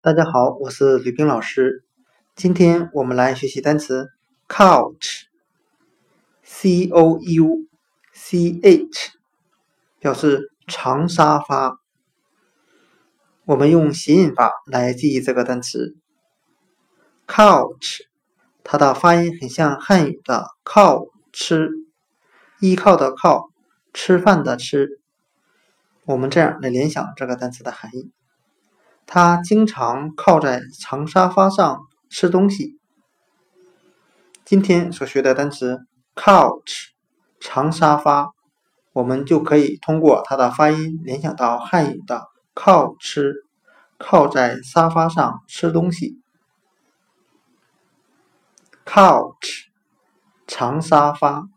大家好，我是吕冰老师。今天我们来学习单词 couch，c o u c h，表示长沙发。我们用谐音法来记忆这个单词 couch，它的发音很像汉语的靠吃，依靠的靠，吃饭的吃。我们这样来联想这个单词的含义。他经常靠在长沙发上吃东西。今天所学的单词 couch 长沙发，我们就可以通过它的发音联想到汉语的靠吃，靠在沙发上吃东西。couch 长沙发。